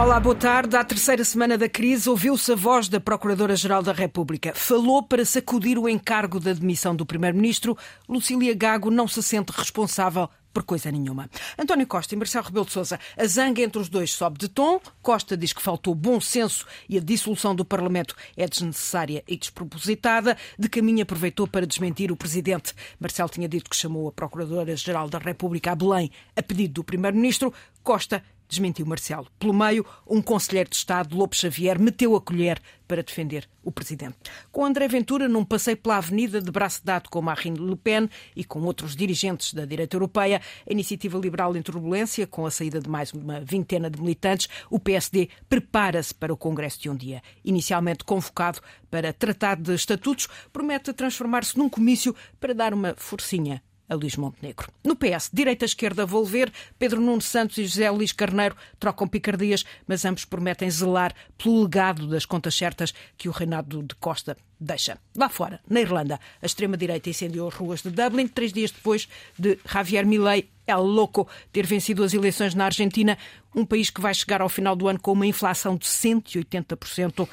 Olá, boa tarde. À terceira semana da crise, ouviu-se a voz da Procuradora-Geral da República. Falou para sacudir o encargo da demissão do Primeiro-Ministro. Lucília Gago não se sente responsável por coisa nenhuma. António Costa e Marcelo Rebelo de Sousa, a zanga entre os dois sobe de tom. Costa diz que faltou bom senso e a dissolução do Parlamento é desnecessária e despropositada. De caminho aproveitou para desmentir o Presidente. Marcelo tinha dito que chamou a Procuradora-Geral da República a Belém a pedido do Primeiro-Ministro. Costa desmentiu Marcelo. Pelo meio, um conselheiro de Estado, Lopes Xavier, meteu a colher para defender o presidente. Com André Ventura num passeio pela avenida de braço dado com Marine Le Pen e com outros dirigentes da direita europeia, a Iniciativa Liberal em turbulência, com a saída de mais uma vintena de militantes, o PSD prepara-se para o Congresso de um dia. Inicialmente convocado para tratar de estatutos, promete transformar-se num comício para dar uma forcinha a Luís Montenegro. No PS, direita-esquerda Volver, Pedro Nuno Santos e José Luís Carneiro trocam picardias, mas ambos prometem zelar pelo legado das contas certas que o reinado de Costa deixa. Lá fora, na Irlanda, a extrema-direita incendiou as ruas de Dublin três dias depois de Javier Milei, El Loco, ter vencido as eleições na Argentina, um país que vai chegar ao final do ano com uma inflação de 180%.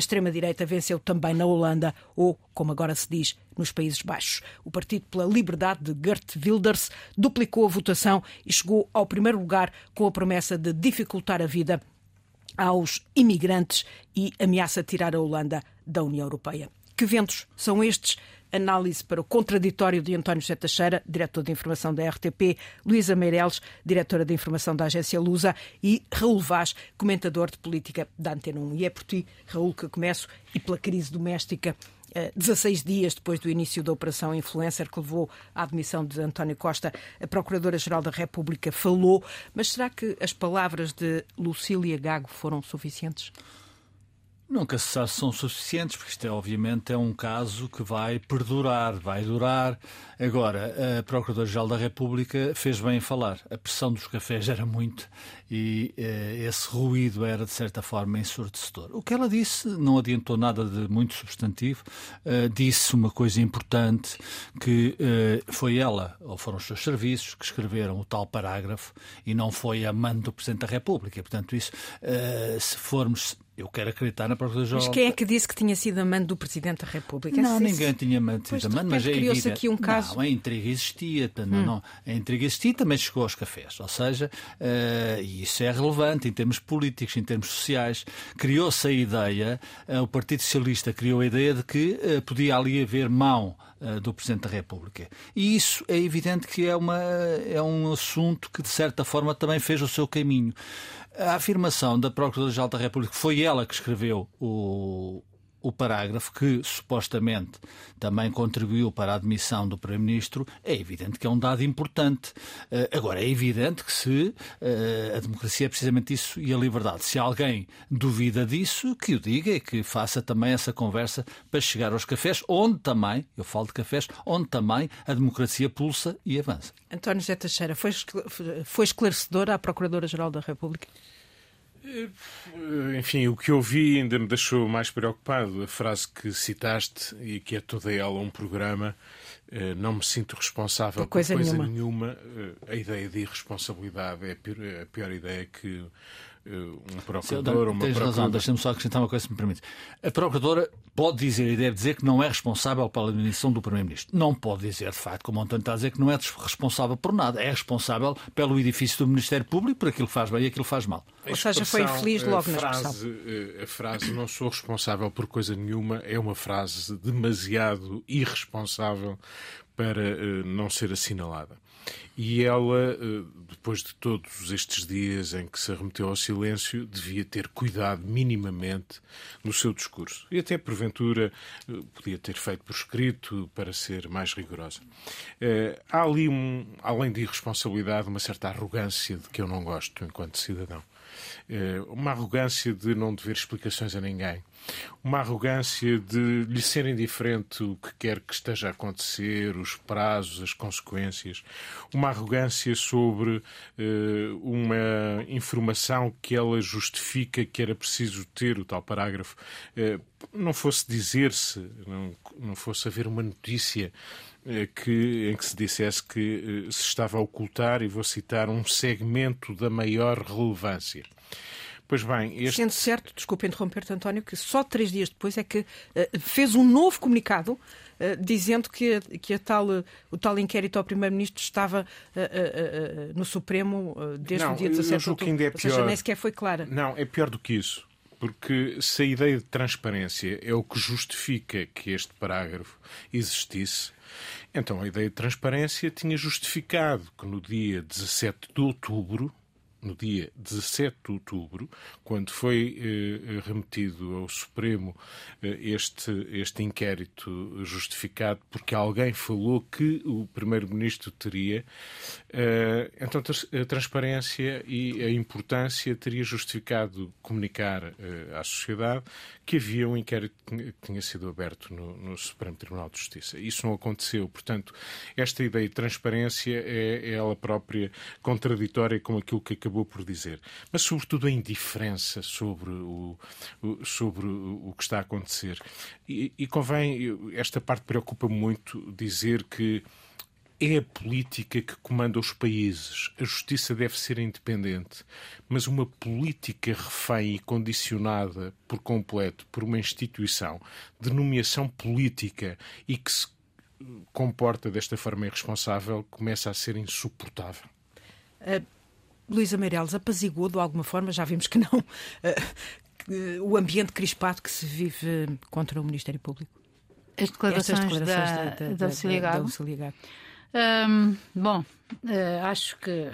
A extrema-direita venceu também na Holanda, ou, como agora se diz, nos Países Baixos. O Partido pela Liberdade de Gert Wilders duplicou a votação e chegou ao primeiro lugar com a promessa de dificultar a vida aos imigrantes e ameaça tirar a Holanda da União Europeia. Que ventos são estes? Análise para o contraditório de António José Teixeira, diretor de informação da RTP, Luísa Meireles, diretora de informação da agência Lusa e Raul Vaz, comentador de política da Antena 1. E é por ti, Raul, que começo e pela crise doméstica 16 dias depois do início da Operação Influencer, que levou à admissão de António Costa, a Procuradora-Geral da República falou. Mas será que as palavras de Lucília Gago foram suficientes? Nunca se sabe se são suficientes, porque isto é, obviamente é um caso que vai perdurar, vai durar. Agora, a Procuradora-Geral da República fez bem em falar. A pressão dos cafés era muito e eh, esse ruído era, de certa forma, ensurdecedor. O que ela disse não adiantou nada de muito substantivo. Uh, disse uma coisa importante, que uh, foi ela, ou foram os seus serviços, que escreveram o tal parágrafo e não foi a mando do Presidente da República. Portanto, isso, uh, se formos eu quero acreditar na Procuradora-Geral. Mas quem é que disse que tinha sido amante do Presidente da República? Não, ninguém tinha sido amante, mas é evidente. aqui um caso... Não, a intriga existia, hum. não, a intriga existia também chegou aos cafés, ou seja, uh, isso é relevante em termos políticos, em termos sociais. Criou-se a ideia, uh, o Partido Socialista criou a ideia de que uh, podia ali haver mão do Presidente da República. E isso é evidente que é, uma, é um assunto que, de certa forma, também fez o seu caminho. A afirmação da Procuradora-Geral da República foi ela que escreveu o, o parágrafo que supostamente também contribuiu para a admissão do Primeiro-Ministro, é evidente que é um dado importante. Uh, agora, é evidente que se uh, a democracia é precisamente isso e a liberdade. Se alguém duvida disso, que o diga e que faça também essa conversa para chegar aos cafés, onde também, eu falo de cafés, onde também a democracia pulsa e avança. António José Teixeira, foi, esclarecedora a Procuradora-Geral da República? Eh, enfim, o que eu vi ainda me deixou mais preocupado. A frase que citaste e que é toda ela um programa, eh, não me sinto responsável por coisa, por coisa nenhuma. nenhuma. Eh, a ideia de irresponsabilidade é a pior, a pior ideia que um procurador ou uma Tens razão, deixa-me só acrescentar uma coisa, se me permite. A procuradora pode dizer e deve dizer que não é responsável pela admissão do Primeiro-Ministro. Não pode dizer, de facto, como o António está a dizer, que não é responsável por nada. É responsável pelo edifício do Ministério Público, por aquilo que faz bem e aquilo que faz mal. Ou seja, foi infeliz logo na frase, eh, A frase não sou responsável por coisa nenhuma é uma frase demasiado irresponsável para não ser assinalada. E ela, uh, depois de todos estes dias em que se remeteu ao silêncio, devia ter cuidado minimamente no seu discurso. E até, porventura, uh, podia ter feito por escrito para ser mais rigorosa. há ali, um, além de irresponsabilidade, uma certa arrogância de que eu não gosto enquanto cidadão. uma arrogância de não dever explicações a ninguém uma arrogância de lhe ser indiferente o que quer que esteja a acontecer, os prazos, as consequências, uma arrogância sobre uh, uma informação que ela justifica que era preciso ter, o tal parágrafo, uh, não fosse dizer-se, não, não fosse haver uma notícia eh, que, em que se dissesse que se estava a ocultar, e vou citar, um segmento da maior relevância. Pois bem, este... Sendo certo, desculpe interromper-te, António, que só três dias depois é que uh, fez um novo comunicado uh, dizendo que, que a tal, uh, o tal inquérito ao Primeiro-Ministro estava no Supremo desde não, o dia 17 de outubro. É pior. Ou seja, nem sequer foi clara. Não, é pior do que isso. Porque se a ideia de transparência é o que justifica que este parágrafo existisse, então a ideia de transparência tinha justificado que no dia 17 de outubro no dia 17 de outubro, quando foi eh, remetido ao Supremo eh, este, este inquérito justificado porque alguém falou que o Primeiro-Ministro teria, eh, então a transparência e a importância teria justificado comunicar eh, à sociedade que havia um inquérito que tinha sido aberto no, no, Supremo Tribunal de Justiça. Isso não aconteceu. Portanto, esta ideia de transparência é, é ela própria contraditória com aquilo que acabou por dizer. Mas, sobretudo, a indiferença sobre o, sobre o que está a acontecer. E, e convém, esta parte preocupa muito dizer que é a política que comanda os países. A justiça deve ser independente. Mas uma política refém e condicionada por completo por uma instituição de nomeação política e que se comporta desta forma irresponsável começa a ser insuportável. Uh, Luísa Meireles apaziguou de alguma forma, já vimos que não, uh, o ambiente crispado que se vive contra o Ministério Público. As declarações, declarações da, da, da, da, da, da Hum, bom, uh, acho que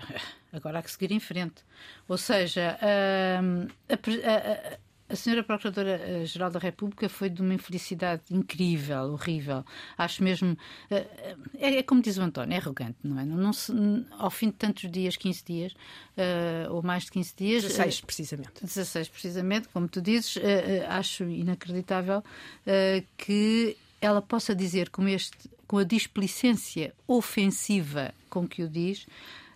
agora há que seguir em frente. Ou seja, uh, a, a, a senhora Procuradora-Geral da República foi de uma infelicidade incrível, horrível. Acho mesmo. É, é, como diz o António, é arrogante, não é? Não, não se, ao fim de tantos dias, 15 dias, uh, ou mais de 15 dias. 16, precisamente. 16, precisamente, como tu dizes, uh, acho inacreditável que ela possa dizer como este com a displicência ofensiva com que o diz,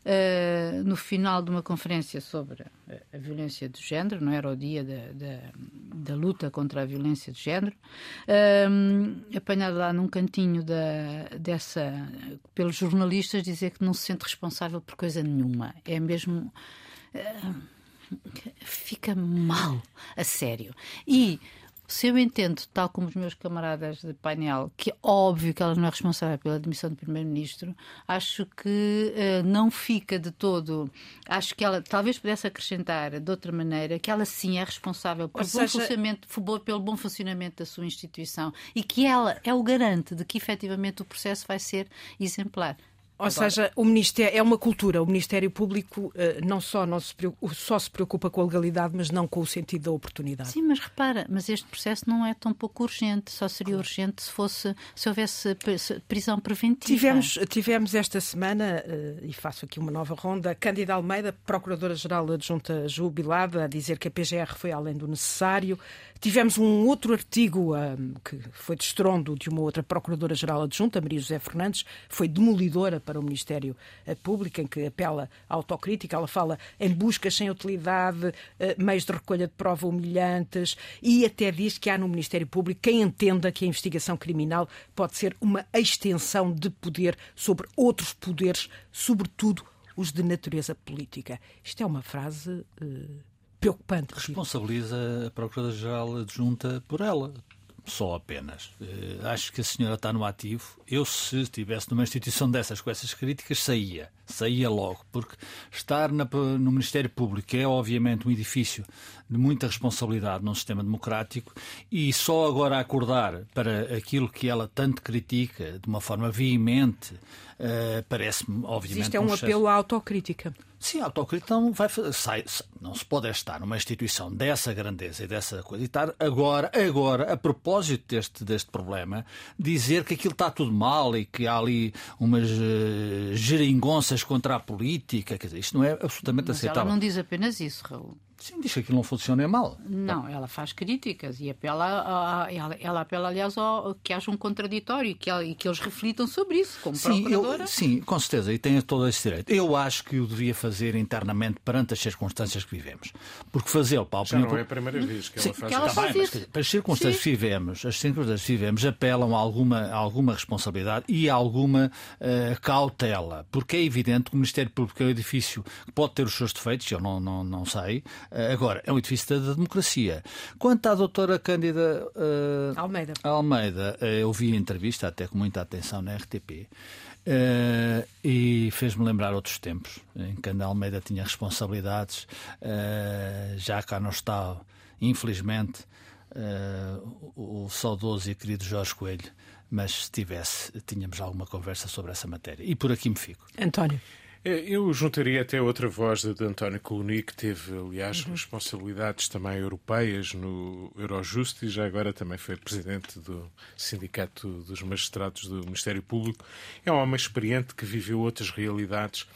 uh, no final de uma conferência sobre a, violência de género, não era o dia da, da, da luta contra a violência de género, uh, lá num cantinho da, dessa, pelos jornalistas, dizer que não se sente responsável por coisa nenhuma. É mesmo. Uh, fica mal, a sério. E se eu entendo, tal como os meus camaradas de painel, que é óbvio que ela não é responsável pela admissão do Primeiro-Ministro, acho que uh, não fica de todo. Acho que ela talvez pudesse acrescentar de outra maneira que ela sim é responsável pelo, seja... bom, funcionamento, pelo bom funcionamento da sua instituição e que ela é o garante de que efetivamente o processo vai ser exemplar. Ou Agora. seja, o Ministério é uma cultura. O Ministério Público uh, não só não se preocupa, só se preocupa com a legalidade, mas não com o sentido da oportunidade. Sim, mas repara, mas este processo não é tão pouco urgente. Só seria claro. urgente se fosse se houvesse prisão preventiva. Tivemos tivemos esta semana uh, e faço aqui uma nova ronda. Cândida Almeida, Procuradora-Geral adjunta jubilada, a dizer que a PGR foi além do necessário. Tivemos um outro artigo um, que foi de estrondo de uma outra Procuradora-Geral adjunta, Maria José Fernandes, foi demolidora para o Ministério eh, Público, em que apela à autocrítica. Ela fala em buscas sem utilidade, eh, meios de recolha de prova humilhantes e até diz que há no Ministério Público quem entenda que a investigação criminal pode ser uma extensão de poder sobre outros poderes, sobretudo os de natureza política. Isto é uma frase. Uh preocupante. Responsabiliza a Procuradora-Geral adjunta por ela. Só apenas. Uh, acho que a senhora está no ativo. Eu, se estivesse numa instituição dessas com essas críticas, saía. Saía logo. Porque estar na, no Ministério Público é, obviamente, um edifício de muita responsabilidade num sistema democrático e só agora acordar para aquilo que ela tanto critica de uma forma veemente, uh, parece-me, obviamente. Isto é um, um apelo à autocrítica. Sim, a autocrítica não, vai, sai, não se pode estar numa instituição dessa grandeza e dessa coisa e estar agora, agora, a propósito deste, deste problema, dizer que aquilo está tudo mal e que há ali umas uh, geringonças contra a política. Quer dizer, isto não é absolutamente Mas aceitável. Ela não diz apenas isso, Raul. Sim, diz que aquilo não funciona é mal. Não, ela faz críticas e apela, a, a, ela, ela, apela, aliás, ao, que haja um contraditório e que, e que eles reflitam sobre isso, como sim, procuradora. Eu, sim, com certeza, e tem todo esse direito. Eu acho que o devia fazer internamente perante as circunstâncias que vivemos. Porque fazê-lo para a opinião... Já não é a primeira vez que sim, ela faz, que ela tá faz bem, isso. Mas, para as circunstâncias sim. que vivemos, as circunstâncias que vivemos apelam a alguma, a alguma responsabilidade e a alguma uh, cautela. Porque é evidente que o Ministério Público é um edifício que pode ter os seus defeitos, eu não, não, não sei, agora, é um edifício da democracia. Quanto à doutora Cândida uh, Almeida, Almeida eu vi a entrevista até com muita atenção na RTP. Uh, e fez-me lembrar outros tempos em que Ana Almeida tinha responsabilidades, uh, já cá não está, infelizmente, uh, o, o saudoso e querido Jorge Coelho, mas se tivesse, tínhamos alguma conversa sobre essa matéria. E por aqui me fico. António. É, eu juntaria até outra voz de António Coloni, que teve, aliás, uhum. responsabilidades também europeias no Eurojust e já agora também foi presidente do Sindicato dos Magistrados do Ministério Público. É um homem experiente que viveu outras realidades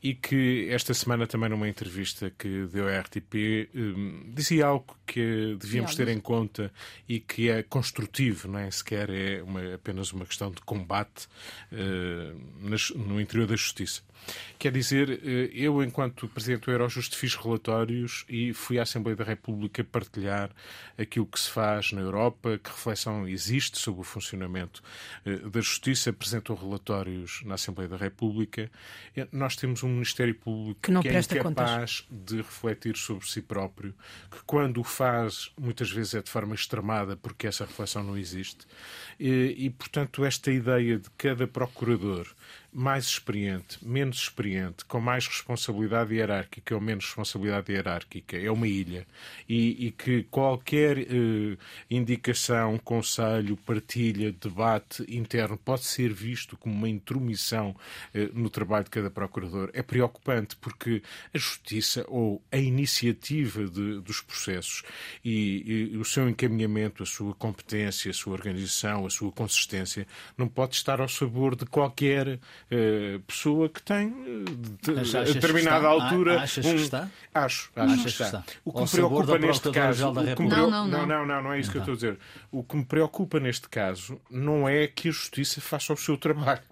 e que esta semana também numa entrevista que deu à RTP um, dizia algo que devíamos ter em conta e que é construtivo, não é sequer é uma, apenas uma questão de combate uh, no interior da justiça. Quer dizer, eh, eu, enquanto Presidente do Eurojust, fiz relatórios e fui à Assembleia da República partilhar aquilo que se faz na Europa, que reflexão existe sobre o funcionamento eh, da Justiça. Apresentou relatórios na Assembleia da República. Eh, nós temos um Ministério Público que, não que é incapaz contas. de refletir sobre si próprio, que quando o faz, muitas vezes é de forma extremada, porque essa reflexão não existe. E, e portanto, esta ideia de cada procurador mais experiente, menos experiente, com mais responsabilidade hierárquica ou menos responsabilidade hierárquica, é uma ilha. E, e que qualquer eh, indicação, conselho, partilha, debate interno pode ser visto como uma intromissão eh, no trabalho de cada procurador. É preocupante porque a justiça ou a iniciativa de, dos processos e, e o seu encaminhamento, a sua competência, a sua organização, a sua consistência, não pode estar ao sabor de qualquer pessoa que tem, de, a determinada altura. Achas um... que está? Acho, acho que, está. está. O que me preocupa neste caso. Não, não, não, não, não, não é isso então. que eu estou a dizer. O que me preocupa neste caso não é que a justiça faça o seu trabalho.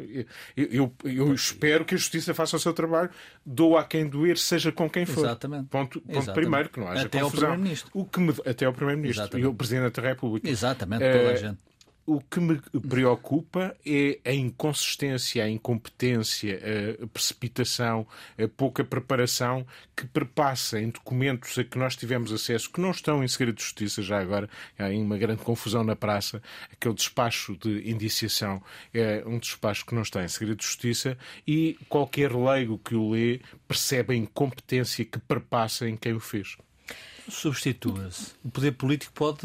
Eu, eu, eu espero que a justiça faça o seu trabalho, dou a quem doer, seja com quem for. Exatamente. Ponto, ponto Exatamente. primeiro, que não haja até confusão. Ao Primeiro-Ministro. O que me... Até ao Primeiro-Ministro e o Presidente da República. Exatamente, toda a gente o que me preocupa é a inconsistência, a incompetência, a precipitação, a pouca preparação que perpassa em documentos a que nós tivemos acesso, que não estão em segredo de justiça já agora. Há uma grande confusão na praça. Aquele despacho de indiciação é um despacho que não está em segredo de justiça e qualquer leigo que o lê percebe a incompetência que perpassa em quem o fez substitua-se. O poder político pode,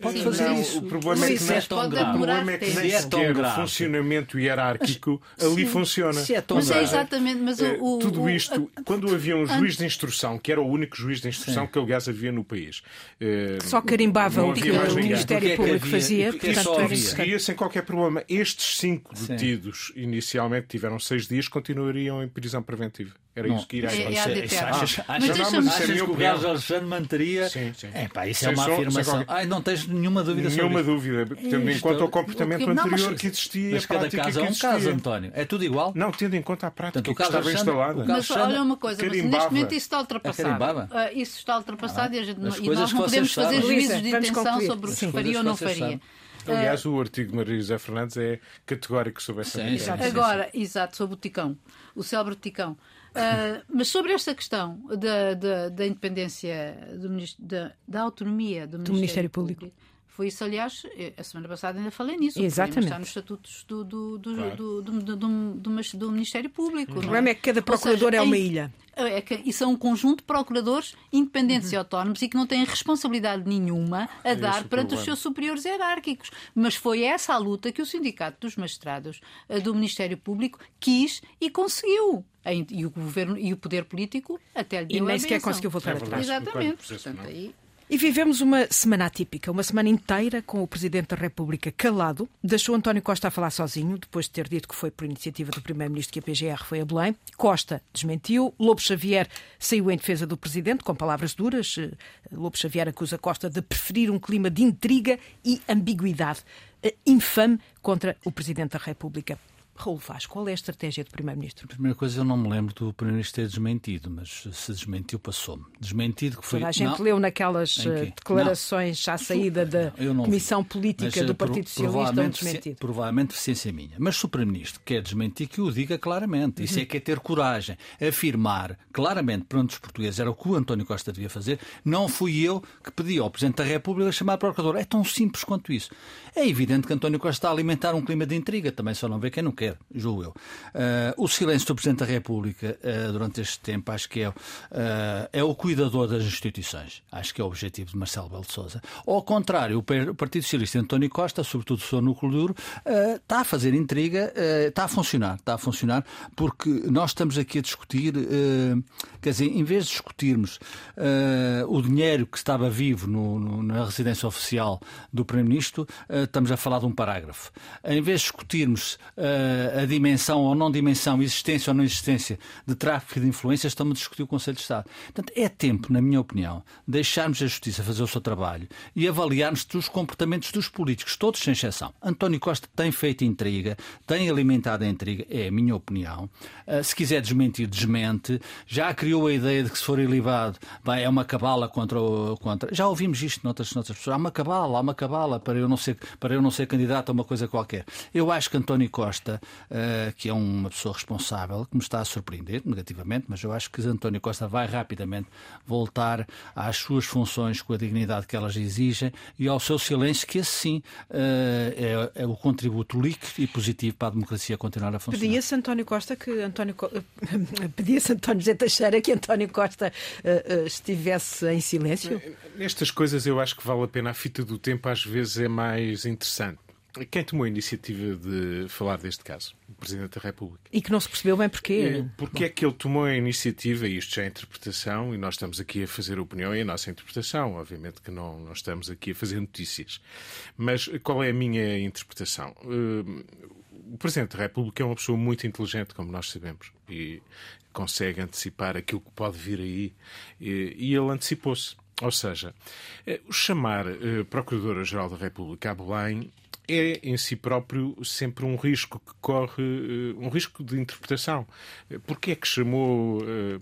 pode Sim, fazer não, isso. O problema é que, é tão grave. O problema é que nem é sequer o funcionamento hierárquico mas, ali sim, funciona. Se é tão mas grave. é exatamente. Mas o, o, Tudo isto, o, quando havia um juiz de instrução, que era o único juiz de instrução sim. que, aliás, havia no país. Eh, só carimbava o que o Ministério é Público fazia. Portanto, só seguia sem qualquer problema. Estes cinco detidos, inicialmente, tiveram seis dias, continuariam em prisão preventiva. Era não, isso que irá é, é acontecer. É, achas, achas, mas achas, achas, que o Carlos Alexandre manteria. Sim, sim. É, pá, isso é uma afirmação. Ai, não tens nenhuma dúvida nenhuma sobre dúvida, tendo em conta o comportamento o que, anterior não, mas, que existia mas cada caso é um caso, António. É tudo igual? Não, tendo em conta a prática Portanto, que estava instalada. Mas olha uma coisa, mas neste momento isso está ultrapassado. Uh, isso está ultrapassado ah, e, a gente, e nós não podemos fazer juízos de intenção sobre o que faria ou não faria. Aliás, o artigo de Maria José Fernandes é categórico sobre essa. Agora, exato, sobre o Ticão, o célebre Ticão. Uh, mas sobre esta questão da, da, da independência, do, da, da, autonomia do, do Ministério, Ministério Público, Público foi isso, aliás, eh, a semana passada ainda falei nisso. Exatamente. Está nos estatutos do, do, do, claro. do, do, do, do, Ministério Público. O problema é? é? que cada procurador seja, é uma ilha. É que, e são um conjunto de procuradores independentes uhum. e autónomos e que não têm responsabilidade nenhuma a é dar perante os seus superiores hierárquicos. Mas foi essa a luta que o Sindicato dos Magistrados eh, do Ministério Público quis e conseguiu. E o governo e o poder político até lhe deu E nem sequer conseguiu voltar é atrás. Exatamente. Portanto, aí e vivemos uma semana atípica, uma semana inteira com o Presidente da República calado. Deixou António Costa a falar sozinho, depois de ter dito que foi por iniciativa do Primeiro-Ministro que a PGR foi a Belém. Costa desmentiu. Lobo Xavier saiu em defesa do Presidente, com palavras duras. Eh, Lobo Xavier acusa Costa de preferir um clima de intriga e ambiguidade eh, infame contra o Presidente da República. Raul Vaz, qual é a estratégia do Primeiro-Ministro? Primeira coisa, eu não me lembro do Primeiro-Ministro ter desmentido, mas se desmentiu, passou-me. Desmentido que foi. Toda a gente não, leu naquelas eh, declarações não, à saída da Comissão vi. Política mas, do eh, Partido Socialista um desmentido. Provavelmente deficiência minha. Mas se o Primeiro-Ministro quer desmentir, que o diga claramente. Isso uhum. é que é ter coragem. Afirmar claramente perante os portugueses era o que o António Costa devia fazer. Não fui eu que pedi ao Presidente da República chamar a Procurador. É tão simples quanto isso. É evidente que António Costa está a alimentar um clima de intriga. Também só não vê quem não quer, julgo eu. Uh, o silêncio do Presidente da República uh, durante este tempo acho que é, uh, é o cuidador das instituições. Acho que é o objetivo de Marcelo Belo de Souza. Ao contrário, o Partido Socialista António Costa, sobretudo o seu núcleo duro, está a fazer intriga, está a funcionar. Está a funcionar porque nós estamos aqui a discutir, quer dizer, em vez de discutirmos o dinheiro que estava vivo no, no, na residência oficial do Primeiro-Ministro, estamos a falar de um parágrafo. Em vez de discutirmos a dimensão ou não dimensão, existência ou não existência de tráfico de influências, estamos a discutir o Conselho de Estado. Portanto, é tempo, na minha opinião, deixarmos a Justiça fazer o seu trabalho e avaliarmos os comportamentos dos políticos, todos sem exceção. António Costa tem feito intriga, tem alimentado a intriga, é a minha opinião. Uh, se quiser desmentir, desmente. Já criou a ideia de que se for ilibado, vai, é uma cabala contra, o, contra. Já ouvimos isto noutras, noutras pessoas. Há uma cabala, há uma cabala para eu não ser, para eu não ser candidato a uma coisa qualquer. Eu acho que António Costa, que é uma pessoa responsável, que me está a surpreender negativamente, mas eu acho que António Costa vai rapidamente voltar às suas funções com a dignidade que elas exigem e ao seu silêncio, que esse sim uh, é, é, o contributo líquido e positivo para a democracia continuar a funcionar. Pedia-se António Costa que António pedia-se António José Teixeira que António Costa estivesse em silêncio? Nestas coisas eu acho que vale a pena a fita do tempo às vezes é mais interessante. Quem tomou a iniciativa de falar deste caso? O Presidente da República. E que não se percebeu bem porquê. É, porque é que ele tomou a iniciativa, e isto já é interpretação, e nós estamos aqui a fazer opinião e a nossa interpretação. Obviamente que não, não estamos aqui a fazer notícias. Mas qual é a minha interpretação? Uh, o Presidente da República é uma pessoa muito inteligente, como nós sabemos, e consegue antecipar aquilo que pode vir aí, e, ele antecipou-se. Ou seja, eh, o chamar uh, Procuradora-Geral da República a Belém é em si próprio sempre um risco que corre, eh, um risco de interpretação. Porquê é que chamou uh,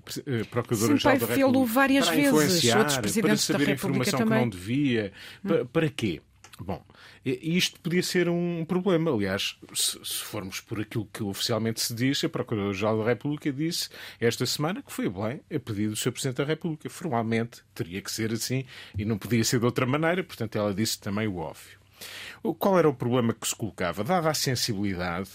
Procuradora-Geral da República? várias para vezes, outros presidentes para saber da informação também. que não devia. Hum. Para, para quê? Bom, isto podia ser um problema. Aliás, se, se, formos por aquilo que oficialmente se diz, a Procuradora-Geral da República disse esta semana que foi bem a pedido do Sr. Presidente da República. Formalmente teria que ser assim e não podia ser de outra maneira, portanto, ela disse também o óbvio. Qual era o problema que se colocava? Dada a sensibilidade,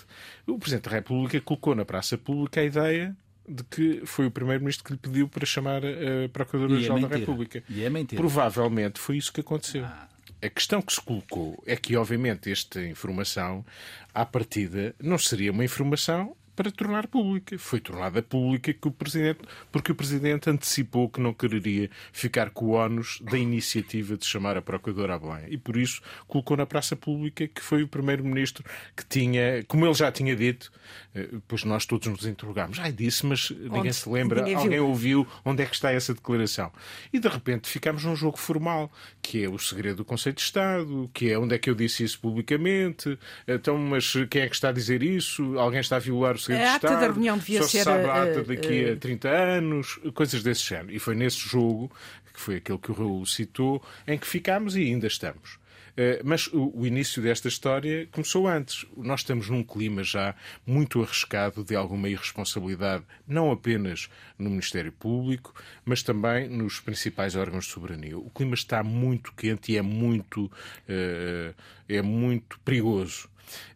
o Presidente da República colocou na praça pública a ideia de que foi o Primeiro-Ministro que lhe pediu para chamar a Procuradora-Geral é da República. E é mentira. Provavelmente foi isso que aconteceu. Ah. A questão que se colocou é que, obviamente, esta informação, à partida, não seria uma informação para tornar pública. Foi tornada pública que o Presidente, porque o Presidente antecipou que não quereria ficar com o ónus da iniciativa de chamar a Procuradora a Belém. E por isso colocou na praça pública que foi o Primeiro-Ministro que tinha, como ele já tinha dito, eh, pois nós todos nos interrogámos. Ai, disse, mas ninguém onde? se lembra, ninguém alguém ouviu, onde é que está essa declaração? E de repente ficámos num jogo formal, que é o segredo do Conselho de Estado, que é onde é que eu disse isso publicamente, então, mas quem é que está a dizer isso? Alguém está a violar o segredo a de Estado? A ata da reunião devia só ser... se sabe a ata uh, daqui a 30 anos, coisas desse género. E foi nesse jogo, que foi aquele que o Raul citou, em que ficámos e ainda estamos. Eh, mas o, início desta história começou antes. Nós estamos num clima já muito arriscado de alguma irresponsabilidade, não apenas no Ministério Público, mas também nos principais órgãos de soberania. O clima está muito quente e é muito, eh, é muito perigoso.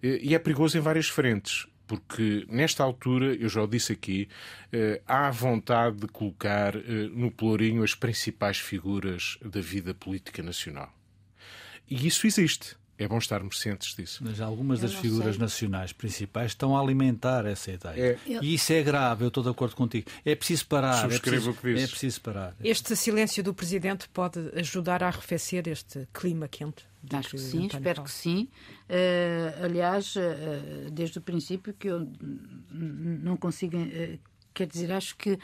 Eh, e é perigoso em várias frentes porque nesta altura, eu já o disse aqui, há vontade de colocar no pelourinho as principais figuras da vida política nacional. E isso existe. É bom estarmos cientes disso. Mas algumas das figuras sei. nacionais principais estão a alimentar essa ideia. É. E isso é grave, eu estou de acordo contigo. É preciso parar. É preciso, o que é preciso parar. Este silêncio do Presidente pode ajudar a arrefecer este clima quente? Acho que, que sim, espero fala. que sim. Uh, aliás, uh, desde o princípio que eu não consigo. Uh, quer dizer, acho que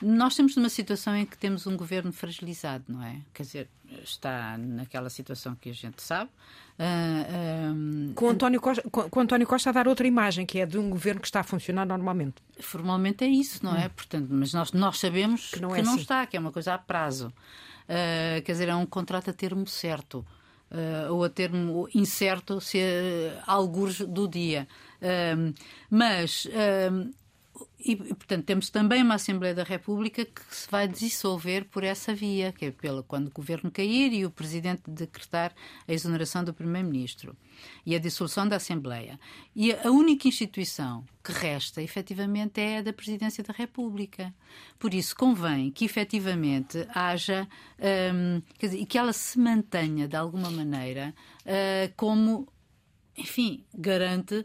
nós estamos numa situação em que temos um governo fragilizado, não é? Quer dizer, está naquela situação que a gente sabe. Uh, uh, com, António Costa, com, com, António Costa a dar outra imagem, que é de um governo que está a funcionar normalmente. Formalmente é isso, não é? hum. é? Portanto, mas nós, nós sabemos que não, que é não assim. está, que é uma coisa a prazo. Uh, quer dizer, é um contrato a termo certo. Uh, ou a termo incerto, se uh, alguns do dia. Mas e, portanto, temos também uma Assembleia da República que se vai dissolver por essa via, que é pela, quando o governo cair e o Presidente decretar a exoneração do Primeiro-Ministro e a dissolução da Assembleia. E a única instituição que resta, efetivamente, é a da Presidência da República. Por isso, convém que, efetivamente, haja. Um, quer dizer, que ela se mantenha, de alguma maneira, uh, como enfim, garante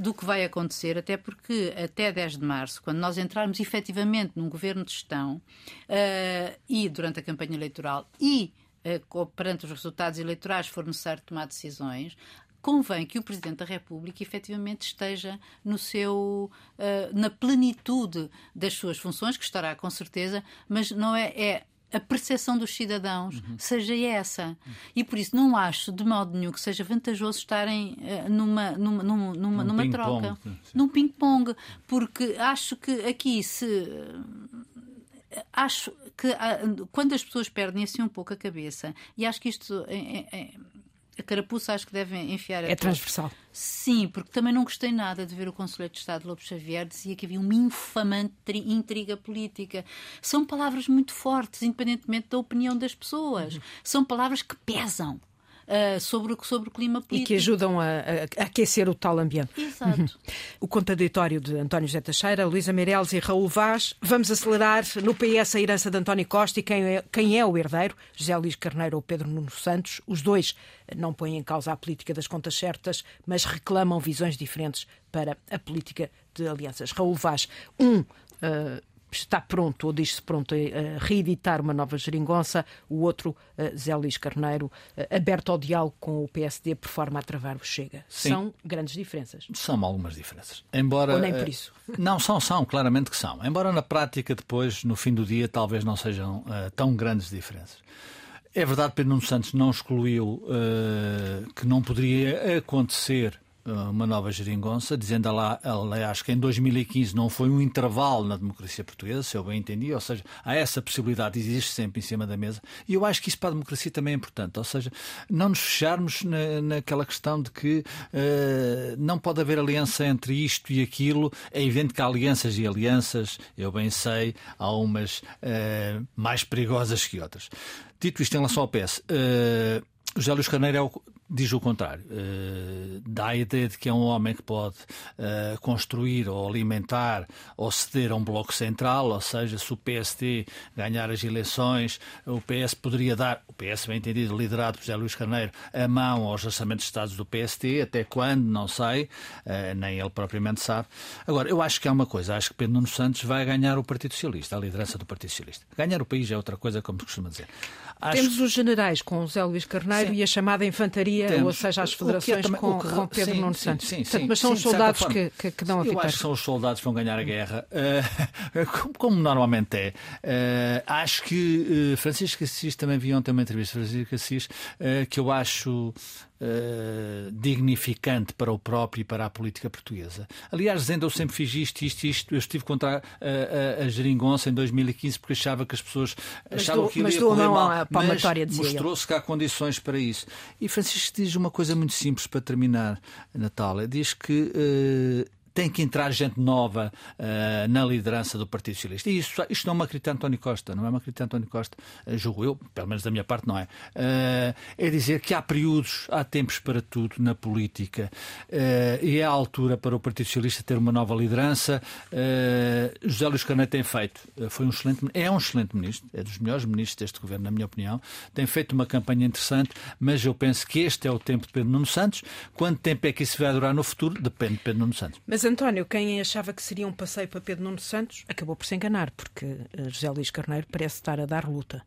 do que vai acontecer, até porque até 10 de março, quando nós entrarmos efetivamente num governo de gestão uh, e durante a campanha eleitoral e uh, perante os resultados eleitorais for necessário tomar decisões, convém que o Presidente da República efetivamente esteja no seu, uh, na plenitude das suas funções, que estará com certeza, mas não é, é a percepção dos cidadãos uhum. seja essa. Uhum. E por isso não acho de modo nenhum que seja vantajoso estarem uh, numa, numa, numa, numa, numa troca, num ping-pong, porque acho que aqui se. Acho que uh, quando as pessoas perdem assim um pouco a cabeça, e acho que isto é, é, a carapuça acho que devem enfiar. É transversal. Sim, porque também não gostei nada de ver o Conselheiro de Estado Lobo Xavier dizia que havia uma infamante intriga política. São palavras muito fortes, independentemente da opinião das pessoas. São palavras que pesam uh, sobre, sobre o clima político. E que ajudam a, a, aquecer o tal ambiente. Exato. Uhum. O contraditório de António José Teixeira, Luísa Meireles e Raul Vaz. Vamos acelerar no PS a herança de António Costa e quem é, quem é o herdeiro, José Luís Carneiro ou Pedro Nuno Santos. Os dois não põem em causa a política das contas certas, mas reclamam visões diferentes para a política de alianças. Raul Vaz, um. Uh, está pronto, ou diz-se pronto, a reeditar uma nova geringonça, o outro, Zé Luís Carneiro, aberto ao diálogo com o PSD por forma a travar o Chega. Sim. São grandes diferenças. São algumas diferenças. Embora, ou nem por isso. Não, são, são, claramente que são. Embora na prática, depois, no fim do dia, talvez não sejam uh, tão grandes diferenças. É verdade, Pedro Nuno Santos não excluiu uh, que não poderia acontecer uma nova geringonça, dizendo aliás, que em 2015 não foi um intervalo na democracia portuguesa, se eu bem entendi, ou seja, há essa possibilidade, existe sempre em cima da mesa, e eu acho que isso para a democracia também é importante, ou seja, não nos fecharmos na, naquela questão de que uh, não pode haver aliança entre isto e aquilo, é evidente que há alianças e alianças, eu bem sei, há umas uh, mais perigosas que outras. Dito isto em relação ao PS, uh, José Luís Carneiro é o, diz o contrário. Uh, dá a ideia de que é um homem que pode uh, construir ou alimentar ou ceder a um bloco central, ou seja, se o PSD ganhar as eleições, o PS poderia dar, o PS bem entendido, liderado por José Luís Carneiro, a mão aos orçamentos de Estados do PSD, até quando, não sei, uh, nem ele propriamente sabe. Agora, eu acho que há uma coisa, acho que Pedro Nuno Santos vai ganhar o Partido Socialista, a liderança do Partido Socialista. Ganhar o país é outra coisa, como se costuma dizer. Acho... Temos os generais com José Luís Carneiro sim. e a chamada infantaria, Temos. ou seja, as é federações também, com, que... com, Pedro sim, Nuno Santos. Sim, sim, mas são os soldados que, que, que, dão a vitória. Eu acho que são os soldados que vão ganhar a guerra, uh, como, como, normalmente é. Uh, acho que uh, Francisco Assis também vi ontem uma entrevista de Francisco Assis que eu acho Uh, dignificante para o próprio e para a política portuguesa. Aliás, dizendo eu sempre fiz isto, isto, isto, eu estive contra a, a, a geringonça em 2015 porque achava que as pessoas mas achavam do, que iria correr mal, mas mostrou-se que há condições para isso. E Francisco diz uma coisa muito simples para terminar, Natália, diz que uh, tem que entrar gente nova uh, na liderança do Partido Socialista. E isso, isto não é uma crítica a António Costa, não é uma crítica a António Costa, uh, julgo eu, pelo menos da minha parte não é. Uh, é dizer que há períodos, há tempos para tudo na política e é a altura para o Partido Socialista ter uma nova liderança. José Luís Carneiro tem feito, foi um excelente, é um excelente ministro, é dos melhores ministros deste governo, na minha opinião. Tem feito uma campanha interessante, mas eu penso que este é o tempo de Pedro Nuno Santos. Quanto tempo é que isso vai durar no futuro? Depende de Pedro Nuno Santos. Mas António, quem achava que seria um passeio para Pedro Nuno Santos acabou por se enganar, porque eh, José Luís Carneiro parece estar a dar luta.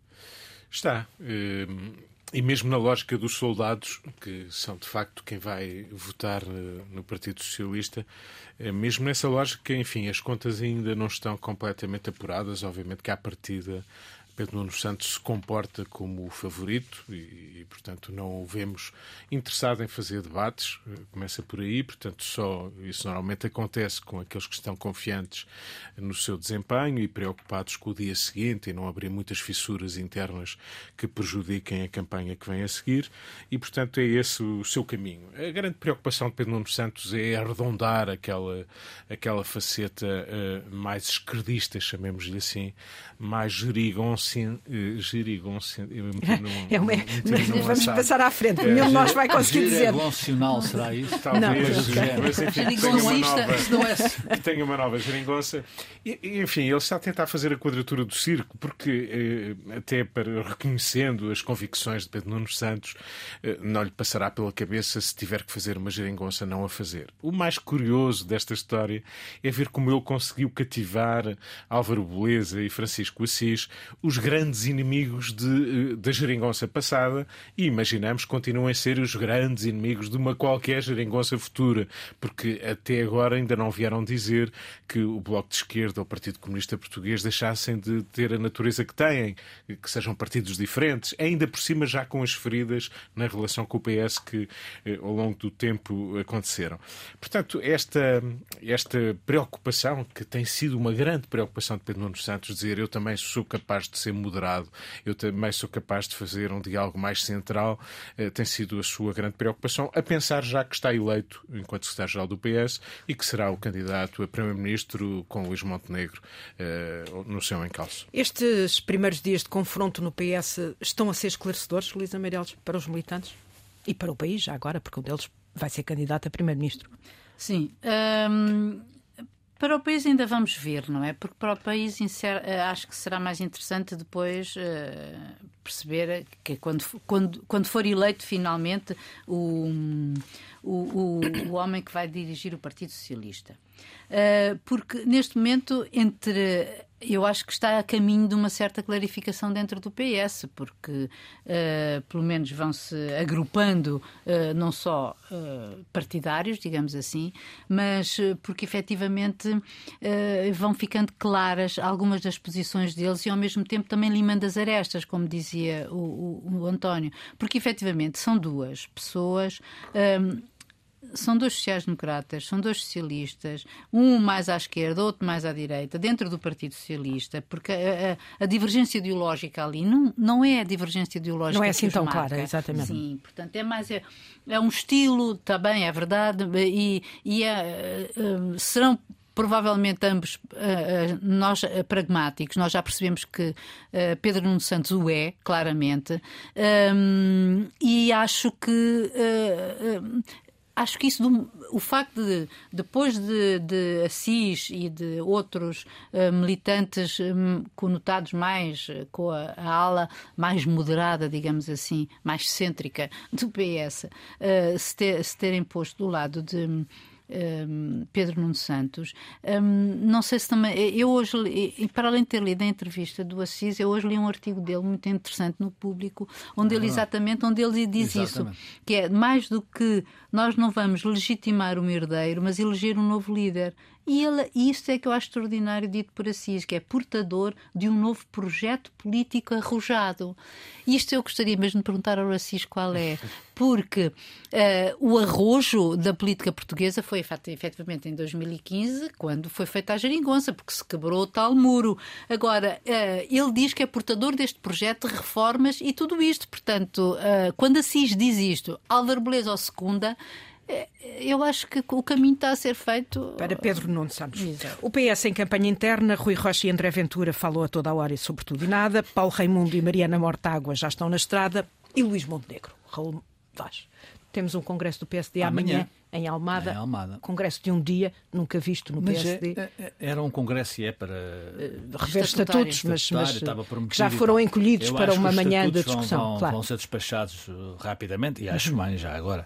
Está. Ehm, e mesmo na lógica dos soldados, que são de facto quem vai votar eh, no Partido Socialista, eh, mesmo nessa lógica, enfim, as contas ainda não estão completamente apuradas. Obviamente que à partida Pedro Nuno Santos se comporta como o favorito e, e, portanto, não o vemos interessado em fazer debates. Começa por aí, portanto, só isso normalmente acontece com aqueles que estão confiantes no seu desempenho e preocupados com o dia seguinte e não abrir muitas fissuras internas que prejudiquem a campanha que vem a seguir. E, portanto, é esse o seu caminho. A grande preocupação de Pedro Nuno Santos é arredondar aquela, aquela faceta uh, mais esquerdista, chamemos-lhe assim, mais gerigonce, uh, gerigonce é uma, vamos passar à frente, nenhum de nós vai conseguir dizer. Gerigoncional, será isso? Talvez, não. mas enfim, que tenha uma nova, que tenha uma nova geringonça. E, enfim, ele está a tentar fazer a quadratura do circo, porque eh, até para reconhecendo as convicções de Pedro Nuno Santos, não lhe passará pela cabeça se tiver que fazer uma geringonça não a fazer. O mais curioso desta história é ver como ele conseguiu cativar Álvaro Beleza e Francisco Assis, os grandes inimigos eh, da geringonça passada, e imaginamos que continuem a ser os grandes inimigos de uma qualquer geringonça futura, porque até agora ainda não vieram dizer que o Bloco de Esquerda ou o Partido Comunista Português deixassem de ter a natureza que têm, que sejam partidos diferentes, ainda por cima já com as feridas na relação com o PS que eh, ao longo do tempo aconteceram. Portanto, esta, esta preocupação, que tem sido uma grande preocupação de Pedro Nuno Santos, dizer eu também sou capaz de ser moderado, eu também sou capaz de fazer um diálogo mais central, eh, tem sido a sua grande preocupação, a pensar já que está eleito enquanto secretário-geral do PS e que será o candidato a primeiro-ministro com Luís Montenegro eh, no seu encalço. Estes primeiros dias de confronto no PS estão a ser esclarecedores, Luísa Meireles, para os militantes? E para o país, já agora, porque um deles vai ser candidato a primeiro-ministro. Sim. Um, para o país ainda vamos ver, não é? Porque para o país eh, acho que será mais interessante depois uh, perceber que quando, quando, quando for eleito finalmente o, o, o, o homem que vai dirigir o Partido Socialista. Uh, porque neste momento, entre eu acho que está a caminho de uma certa clarificação dentro do PS, porque uh, pelo menos vão-se agrupando uh, não só uh, partidários, digamos assim, mas porque efetivamente vão ficando claras algumas das posições deles e ao mesmo tempo também limando as arestas, como dizia o, o, o António, porque efetivamente são duas pessoas são dois sociais-democratas, são dois socialistas, um mais à esquerda, outro mais à direita, dentro do Partido Socialista, porque a, a, a divergência ideológica ali não, não é a divergência ideológica. Não é assim tão marca. clara, exatamente. Sim, portanto, é mais. É, é um estilo, também, é verdade, e, e é, uh, serão provavelmente ambos uh, nós uh, pragmáticos, nós já percebemos que Pedro Nuno Santos o é, claramente, um, e acho que acho que isso, do, o facto de, depois de, de Assis e de outros uh, militantes um, conotados mais uh, com a, a, ala mais moderada, digamos assim, mais cêntrica do PS, uh, se, ter, se terem posto do lado de um, Pedro Nuno Santos. Um, não sei se também. Eu hoje, e para além de ter lido a entrevista do Assis, eu hoje li um artigo dele muito interessante no público, onde ele exatamente onde ele diz exatamente. isso, que é mais do que nós não vamos legitimar um herdeiro, mas eleger um novo líder. E ele, isso é que eu acho extraordinário, dito por Assis, que é portador de um novo projeto político arrojado. Isto eu gostaria mesmo de perguntar ao Assis qual é, porque uh, o arrojo da política portuguesa foi efetivamente em 2015, quando foi feita a geringonça, porque se quebrou o tal muro. Agora, uh, ele diz que é portador deste projeto de reformas e tudo isto. Portanto, uh, quando Assis diz isto, Álvaro Beleza ou Segunda, eu acho que o caminho está a ser feito. Para Pedro Nuno Santos. Exato. O PS em campanha interna, Rui Rocha e André Ventura falou a toda a hora e sobre tudo e nada. Paulo Raimundo e Mariana Mortágua já estão na estrada. E Luís Montenegro, Raul Vaz. Temos um congresso do PSD amanhã. amanhã em Almada, em Almada. Congresso de um dia, nunca visto no mas PSD. É, é, era um congresso e é para uh, rever estatutos, mas, mas que já foram encolhidos para uma manhã de discussão. Vão, claro. vão, ser despachados uh, rapidamente, e acho bem já agora.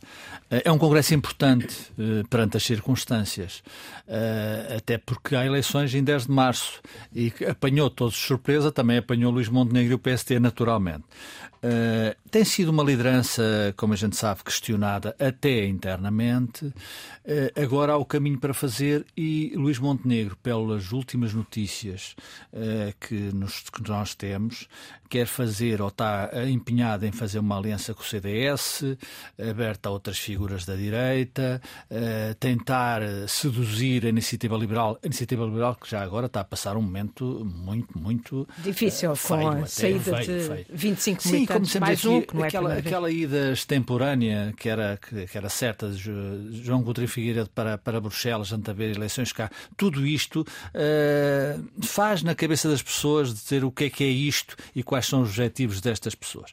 Uh, é um congresso importante perante as circunstâncias, até porque há eleições em 10 de março e apanhou todos de surpresa, também apanhou Luís Montenegro e o PSD naturalmente. tem sido uma liderança, como a gente sabe, questionada até internamente. Eh, agora há o caminho para fazer e Luís Montenegro, pelas últimas notícias eh, que, nos, que nós temos, quer fazer ou está empenhado em fazer uma aliança com o CDS, aberta a outras figuras da direita, eh, tentar seduzir a iniciativa liberal, a iniciativa liberal que já agora está a passar um momento muito, muito difícil feio, com a saída feio, de feio. 25 Sim, militantes, mais aqui, um, que não é aquela, aquela ida extemporânea que era, que, que era certa de João Coutinho Figueiredo para, para Bruxelas, antes de haver eleições cá, tudo isto uh, faz na cabeça das pessoas dizer o que é que é isto e quais são os objetivos destas pessoas.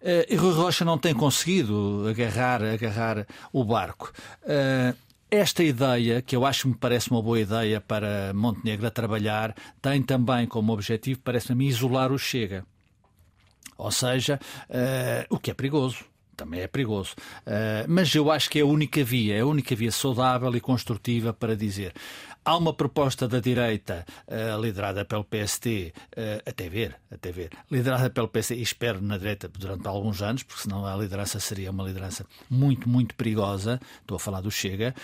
Uh, e Rui Rocha não tem conseguido agarrar, agarrar o barco. Uh, esta ideia, que eu acho me parece uma boa ideia para Montenegro a trabalhar, tem também como objetivo, parece-me, isolar o Chega. Ou seja, uh, o que é perigoso também é perigoso. Uh, mas eu acho que é a única via, é a única via saudável e construtiva para dizer. Há uma proposta da direita uh, liderada pelo PST, uh, até ver, até ver, liderada pelo PST, e espero na direita durante alguns anos, porque senão a liderança seria uma liderança muito, muito perigosa, estou a falar do Chega,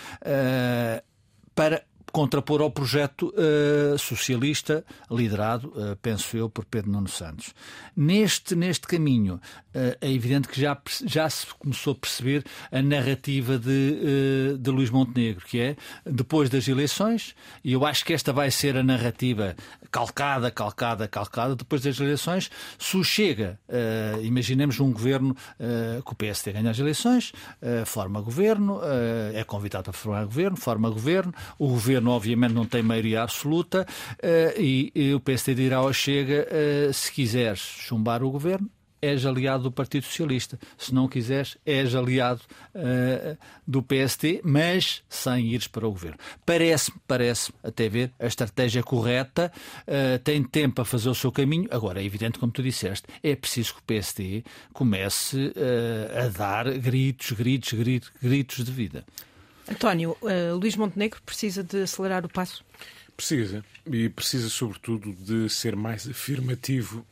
para contrapor ao projeto uh, socialista liderado, uh, penso eu, por Pedro Nuno Santos. Neste, neste caminho, uh, é evidente que já, já se começou a perceber a narrativa de, de Luís Montenegro, que é depois das eleições, e eu acho que esta vai ser a narrativa calcada, calcada, calcada, depois das eleições, se chega, imaginemos um governo que o PSD ganha as eleições, forma governo, é convidado a formar governo, forma governo, o governo governo, obviamente, não tem maioria absoluta uh, e, o PSD dirá ao Chega: uh, se quiseres chumbar o governo, és aliado do Partido Socialista. Se não quiseres, és aliado uh, do PST, mas sem ires para o governo. Parece-me, parece até ver, a estratégia correta, uh, tem tempo a fazer o seu caminho. Agora, é evidente, como tu disseste, é preciso que o PST comece uh, a dar gritos, gritos, gritos, gritos de vida. António, uh, Luís Montenegro precisa de acelerar o passo? Precisa. E precisa, sobretudo, de ser mais afirmativo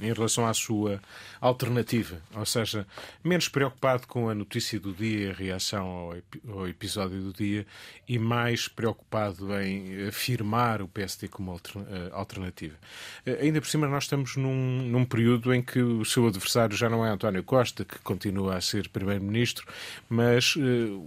em relação à sua alternativa, ou seja, menos preocupado com a notícia do dia, a reação ao, ao, episódio do dia, e mais preocupado em afirmar o PSD como eh, alternativa. Eh, ainda por cima, nós estamos num, num período em que o seu adversário já não é António Costa, que continua a ser Primeiro-Ministro, mas uh,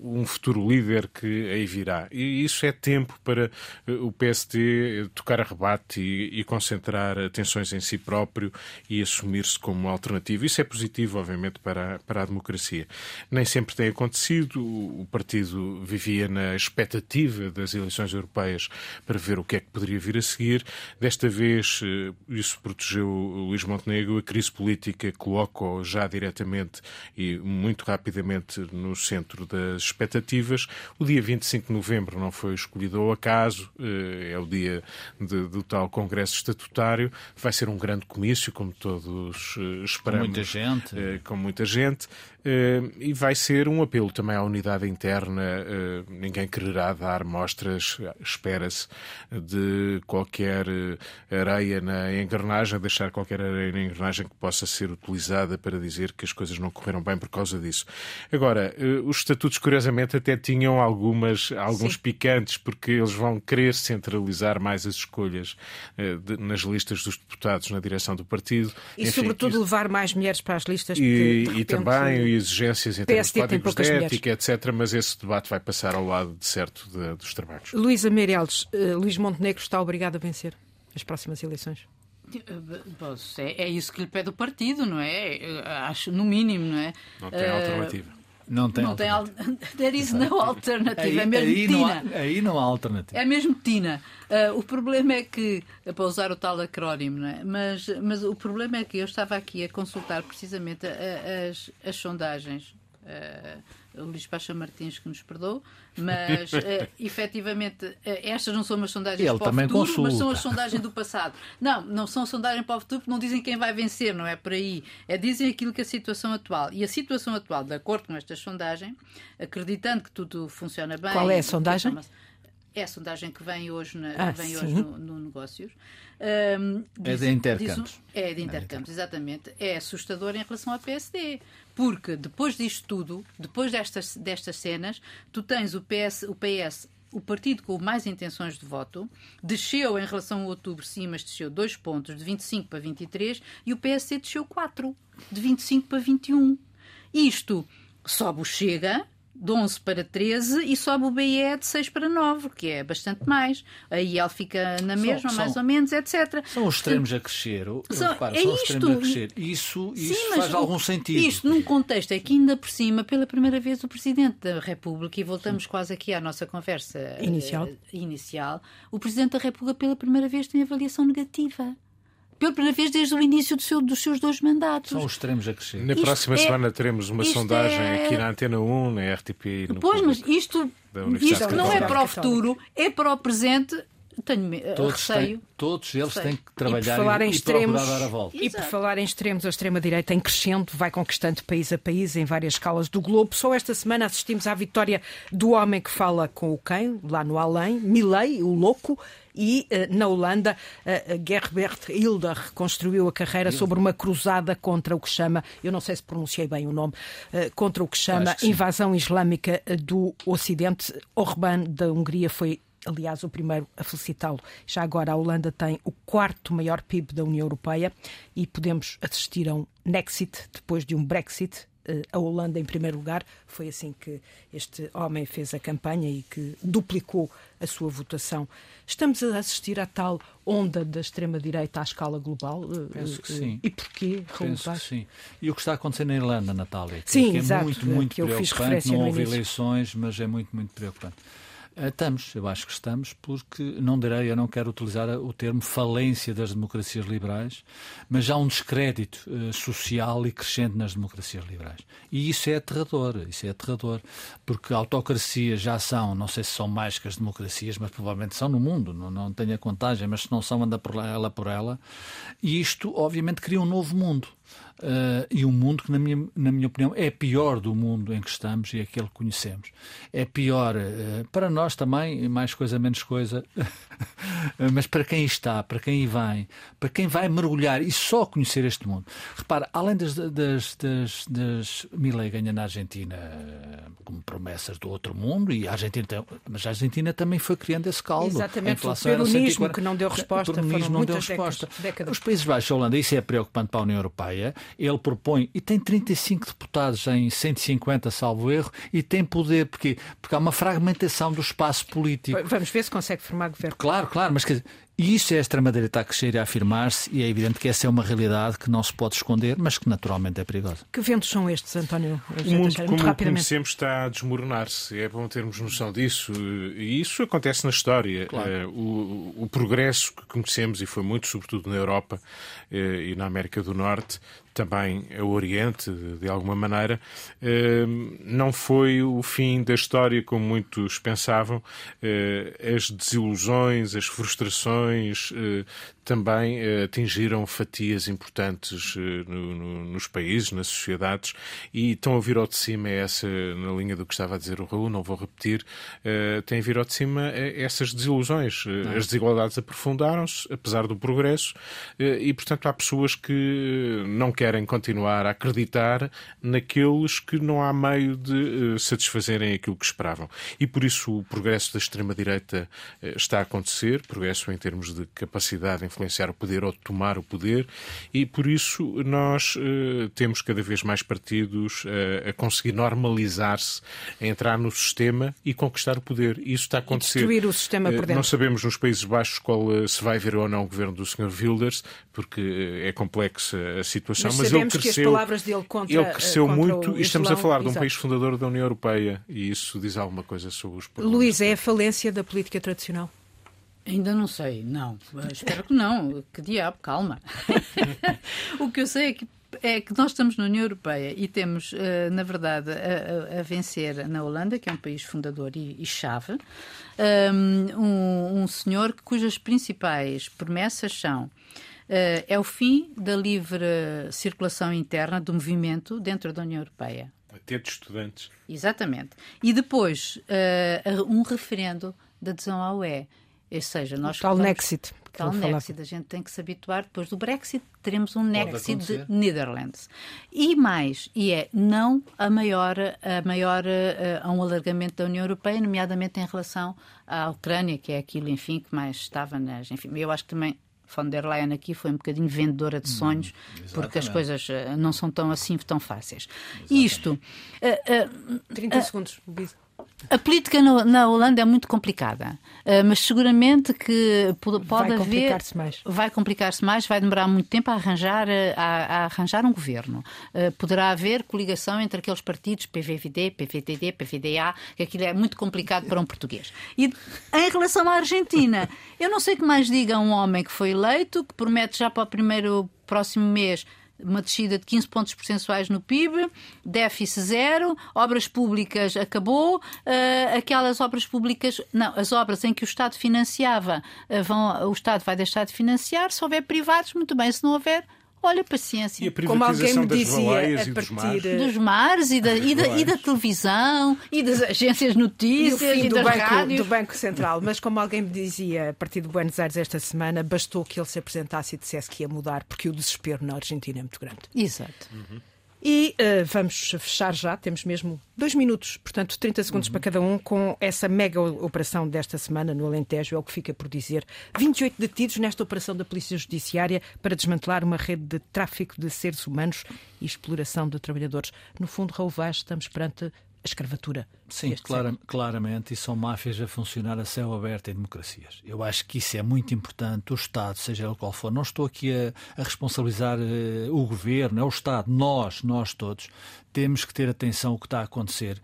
um futuro líder que aí virá. E isso é tempo para uh, o PSD tocar a rebate e, e concentrar atenções em si próprio próprio e assumir-se como alternativo. Isso é positivo, obviamente, para a, para a democracia. Nem sempre tem acontecido. O partido vivia na expectativa das eleições europeias para ver o que é que poderia vir a seguir. Desta vez, eh, isso protegeu Luís Montenegro. A crise política coloca-o já diretamente e muito rapidamente no centro das expectativas. O dia 25 de novembro não foi escolhido ao acaso, eh, é o dia de, do tal Congresso Estatutário. Vai ser um grande comício comício, como todos uh, esperamos. Com muita gente. Uh, com muita gente. Uh, e vai ser um apelo também à unidade interna. ninguém quererá dar mostras, espera-se, de qualquer areia na engrenagem, deixar qualquer areia na engrenagem que possa ser utilizada para dizer que as coisas não correram bem por causa disso. Agora, os estatutos, curiosamente, até tinham algumas, alguns Sim. picantes, porque eles vão querer centralizar mais as escolhas de, nas listas dos deputados na direção do partido. E, Enfim, sobretudo, isso... levar mais mulheres para as listas. E, repente, e também exigências em termos de códigos de ética, etc. Mas esse debate vai passar ao lado, de certo, de, dos trabalhos. Luísa Meirelles, uh, Luís Montenegro está obrigado a vencer as próximas eleições? É, é isso que lhe pede o partido, não é? Acho, no mínimo, não é? Não tem alternativa. Não tem não alternativa. Tem al... There is no alternative. Aí, é mesmo aí tina. Não há, aí não há alternativa. É mesmo tina. Uh, o problema é que, para usar o tal acrónimo, não é? mas, mas o problema é que eu estava aqui a consultar precisamente as, as sondagens. Uh, o Luís Pacha Martins que nos perdoou, mas uh, efetivamente uh, estas não são as sondagens Ele para o futuro, consulta. mas são as sondagens do passado. Não, não são sondagens para o futuro porque não dizem quem vai vencer, não é por aí. É dizem aquilo que é a situação atual. E a situação atual, de acordo com esta sondagem, acreditando que tudo funciona bem. Qual é a sondagem? É a sondagem que vem hoje, na, ah, vem hoje no, no Negócios. Um, diz, é de intercampos. é de intercampos, exatamente. É assustador em relação ao PSD Porque depois disto tudo, depois destas, destas cenas, tu tens o PS, o PS o partido com mais intenções de voto, desceu em relação a outubro, sim, mas desceu dois pontos, de 25 para 23, e o PSD desceu 4, de 25 para 21. Isto sobe o Chega, de 11 para 13 e sobe o BE de 6 para 9, que é bastante mais. Aí ele fica na mesma, são, mais são, ou menos, etc. São os extremos a crescer. São, reparo, é são os extremos a crescer. Isso, isso Sim, faz algum sentido. Isto num contexto é que ainda por cima, pela primeira vez, o Presidente da República, e voltamos Sim. quase aqui à nossa conversa inicial. Uh, inicial, o Presidente da República pela primeira vez tem avaliação negativa pela primeira vez desde o início do seu, dos seus dois mandatos. São os extremos a crescer. Na isto próxima é, semana teremos uma sondagem é... aqui na Antena 1, na RTP e no Pois, mas isto, isto não é para o futuro, é para o presente. Tenho todos receio. Têm, todos eles têm que trabalhar e, por falar e, em extremos, dar a volta. E por falar em extremos, a extrema-direita em crescendo vai conquistando país a país em várias escalas do globo. Só esta semana assistimos à vitória do homem que fala com o quem, lá no além, Milley, o louco, e eh, na Holanda, Gerbert Hilder construiu a carreira sobre uma cruzada contra o que chama, eu não sei se pronunciei bem o nome, eh, contra o que chama que invasão islâmica eh, do Ocidente. Orbán da Hungria foi aliás, o primeiro a felicitá-lo. Já agora a Holanda tem o quarto maior PIB da União Europeia e podemos assistir a um Nexit depois de um Brexit. Eh, a Holanda em primeiro lugar. Foi assim que este homem fez a campanha e que duplicou a sua votação. Estamos a assistir à tal onda da extrema-direita à escala global? Eh, Penso que sim. E porquê? Penso que sim. E o que está acontecendo na Irlanda, Natália? Que, sim, que é exato, muito, muito preocupante. Não houve eleições, mas é muito, muito preocupante. Estamos, eu acho que estamos, porque não direi, eu não quero utilizar o termo falência das democracias liberais, mas há um descrédito uh, social e crescente nas democracias liberais. E isso é aterrador, isso é aterrador, porque autocracias já são, não sei se são mais que as democracias, mas provavelmente são no mundo, não, não tenho a contagem, mas se não são, anda por ela por ela. E isto, obviamente, cria um novo mundo. Uh, e um mundo que, na minha, na minha opinião, é pior do mundo em que estamos e aquele que conhecemos. É pior uh, para nós também, mais coisa, menos coisa, mas para quem está, para quem vem, para quem vai mergulhar e só conhecer este mundo. Repara, além das, das, das, das Milley ganha na Argentina uh, como promessas do outro mundo, e a Argentina, mas a Argentina também foi criando esse caldo. Exatamente, o peronismo que não deu resposta. O peronismo não deu resposta. Décadas. Os Países Baixos, a Holanda, isso é preocupante para a União Europeia ele propõe, e tem 35 deputados em 150, salvo erro, e tem poder, porque, porque há uma fragmentação do espaço político. Vamos ver se consegue formar governo. Claro, claro, mas quer dizer, e isso é a extrema-direita a crescer e a afirmar-se, e é evidente que essa é uma realidade que não se pode esconder, mas que naturalmente é perigosa. Que ventos são estes, António? O mundo, como conhecemos, está a desmoronar-se. É bom termos noção disso. E isso acontece na história. Claro. Eh, o, o, progresso que conhecemos, e foi muito, sobretudo na Europa eh, e na América do Norte, também o Oriente, de alguma maneira, eh, não foi o fim da história como muitos pensavam. As desilusões, as frustrações também eh, atingiram fatias importantes eh, no, no, nos países, nas sociedades, e estão a vir ao de cima essa, na linha do que estava a dizer o Raul, não vou repetir, uh, têm a vir ao de cima essas desilusões. As desigualdades aprofundaram-se, apesar do progresso, e portanto há pessoas que não querem continuar a acreditar naqueles que não há meio de satisfazerem aquilo que esperavam. E por isso o progresso da extrema-direita está a acontecer, progresso em termos de capacidade influenciar o poder ou tomar o poder, e por isso nós uh, temos cada vez mais partidos uh, a conseguir normalizar-se, a entrar no sistema e conquistar o poder. Isso está a acontecer. destruir o sistema por eh, dentro. Não sabemos nos Países Baixos qual se vai ver ou não o governo do Sr. Wilders, porque é complexa a situação, mas, mas ele cresceu. Contra, ele cresceu muito e estamos a falar de um país fundador da União Europeia e isso diz alguma coisa sobre os problemas. Luís, é a falência da política tradicional? Ainda não sei, não. Espero que não. Que diabo, calma. o que eu sei é que é que nós estamos na União Europeia e temos, eh, na verdade, a, a, vencer na Holanda, que é um país fundador e, e chave, ehm, um, um, senhor cujas principais promessas são eh, é o fim da livre circulação interna do movimento dentro da União Europeia. Até de estudantes. Exatamente. E depois, uh, um referendo da adesão à UE. Ou seja, nós. O tal Nexit. tal Nexit. A gente tem que se habituar. Depois do Brexit, teremos um Nexit de Netherlands. E mais, e é não a maior, a maior uh, a um alargamento da União Europeia, nomeadamente em relação à Ucrânia, que é aquilo, enfim, que mais estava nas. Enfim, eu acho que também von der Leyen aqui foi um bocadinho vendedora de hum, sonhos, hum, porque as coisas uh, não são tão assim tão fáceis. Exatamente. Isto. Uh, uh, 30 segundos, Bisa. A política no, na Holanda é muito complicada, uh, mas seguramente que pode, vai haver. Complicar-se mais. Vai complicar-se mais, vai demorar muito tempo a arranjar, eh, a, a arranjar um governo. Uh, poderá haver coligação entre aqueles partidos, PVVD, PVDD, PVDA, que aquilo é muito complicado para um português. E em relação à Argentina, eu não sei que mais diga um homem que foi eleito, que promete já para o primeiro próximo mês uma descida de 15 pontos percentuais no PIB, déficit zero, obras públicas acabou, uh, aquelas obras públicas, não, as obras em que o Estado financiava, uh, vão, o Estado vai deixar de financiar, se houver privados, muito bem, se não houver, Olha, paciência. E a Como alguém me dizia, a partir dos mares, dos mares e, da, e, da, e, da, televisão e das agências notícias e, e do, banco, do Banco Central. Mas como alguém me dizia, a partir de Buenos Aires esta semana, bastou que ele se apresentasse e dissesse que ia mudar, porque o desespero na Argentina é muito grande. Exato. Uhum. E uh, vamos fechar já, temos mesmo dois minutos, portanto 30 segundos uhum. para cada um, com essa mega operação desta semana no Alentejo, é o que fica por dizer. 28 detidos nesta operação da Polícia Judiciária para desmantelar uma rede de tráfico de seres humanos e exploração de trabalhadores. No fundo, Raul Vaz, estamos perante escravatura. Sim, clara, claramente, e são máfias a funcionar a céu aberto em democracias. Eu acho que isso é muito importante. O Estado, seja ele qual for, não estou aqui a, a responsabilizar uh, o governo, é o Estado, nós, nós todos, temos que ter atenção ao que está a acontecer.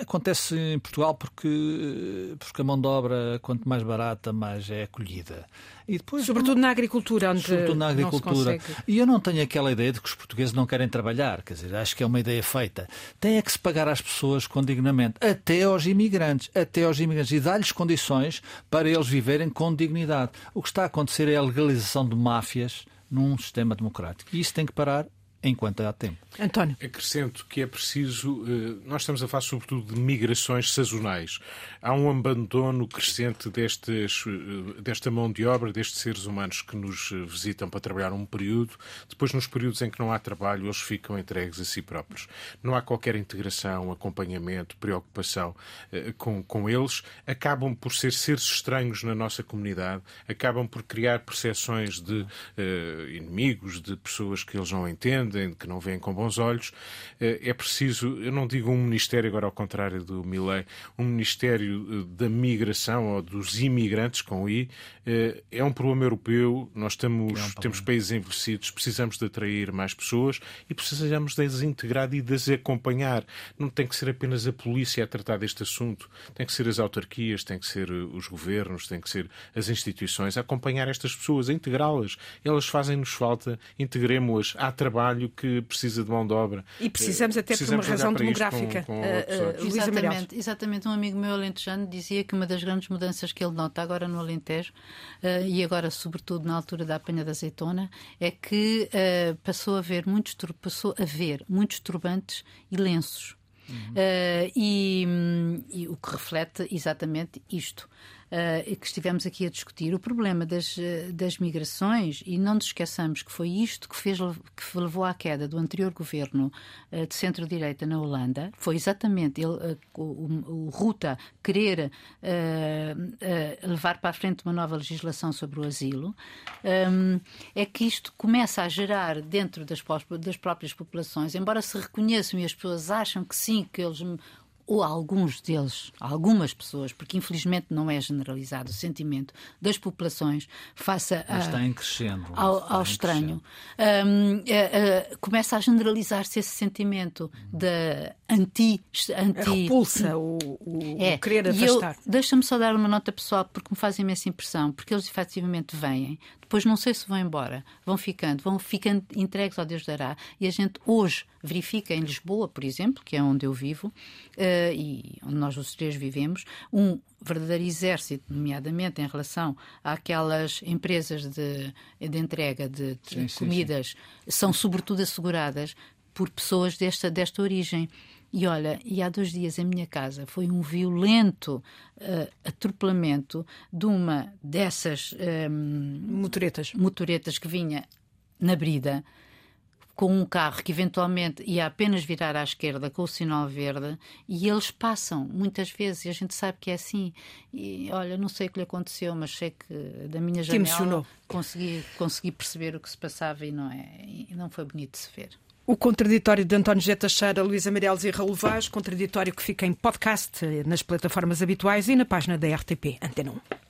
Acontece em Portugal porque, porque a mão de obra, quanto mais barata, mais é acolhida. E depois, sobretudo na agricultura, onde sobretudo na agricultura. E eu não tenho aquela ideia de que os portugueses não querem trabalhar, quer dizer, acho que é uma ideia feita. Tem é que se pagar às pessoas com dignamente, até aos imigrantes, até aos imigrantes, e dar-lhes condições para eles viverem com dignidade. O que está a acontecer é a legalização de máfias num sistema democrático. E isso tem que parar enquanto há tempo. António. Acrescento que é preciso. Eh, nós estamos a falar sobretudo de migrações sazonais. Há um abandono crescente destes, eh, desta mão de obra, destes seres humanos que nos eh, visitam para trabalhar um período. Depois, nos períodos em que não há trabalho, eles ficam entregues a si próprios. Não há qualquer integração, acompanhamento, preocupação com, com eles. Acabam por ser seres estranhos na nossa comunidade, acabam por criar percepções de uh, inimigos, de pessoas que eles não entendem entendem, que não veem com bons olhos. Eh, é preciso, eu não digo um ministério, agora ao contrário do Milley, um ministério eh, da migração ou dos imigrantes, com I, eh, é um problema europeu. Nós temos, é um temos países envelhecidos, precisamos de atrair mais pessoas e precisamos de as integrar e de as acompanhar. Não tem que ser apenas a polícia a tratar deste assunto, tem que ser as autarquias, tem que ser os governos, tem que ser as instituições a acompanhar estas pessoas, a integrá-las. Elas fazem-nos falta, integremos-as, há trabalho trabalho que precisa de mão de obra. E precisamos até precisamos por uma razão demográfica. Com, com uh, uh, exatamente, exatamente. Um amigo meu alentejano dizia que uma das grandes mudanças que ele nota agora no Alentejo, uh, e agora sobretudo na altura da apanha da azeitona, é que passou a ver muitos passou a ver muitos turbantes e lenços. Uhum. E, e o que reflete exatamente isto uh, que estivemos aqui a discutir, o problema das, eh, das migrações, e não nos esqueçamos que foi isto que, fez, que levou à queda do anterior governo uh, de centro-direita na Holanda, foi exatamente ele, uh, o, o, Ruta querer levar para a frente uma nova legislação sobre o asilo, um, é que isto começa a gerar dentro das, das próprias populações, embora se reconheçam e as pessoas acham que sim, que eles ou alguns deles, algumas pessoas, porque infelizmente não é generalizado o sentimento das populações face a, está em crescendo, ao, ao estranho, um, uh, uh, começa a generalizar-se esse sentimento de anti... anti repulsa, o, o, é, o querer afastar. Deixa-me só dar uma nota pessoal, porque me faz imensa impressão, porque eles efetivamente vêm, depois não sei se vão embora, vão ficando, vão ficando entregues ao Deus dará, e a gente hoje verifica em Lisboa, por exemplo, que é onde eu vivo, uh, e onde nós os três vivemos, um verdadeiro exército, nomeadamente em relação àquelas empresas de, de entrega de, de sim, comidas, sim, sim. são sobretudo asseguradas por pessoas desta, desta origem. E olha, e há dois dias em minha casa foi um violento uh, atropelamento de uma dessas um, motoretas. motoretas que vinha na brida com um carro que eventualmente ia apenas virar à esquerda com o sinal verde e eles passam muitas vezes e a gente sabe que é assim. E olha, não sei o que lhe aconteceu, mas sei que da minha janela consegui, consegui perceber o que se passava e não, é, e não foi bonito de se ver. O contraditório de António José Teixeira, Luísa Meireles e Raul Vaz, contraditório que fica em podcast nas plataformas habituais e na página da RTP Antena 1.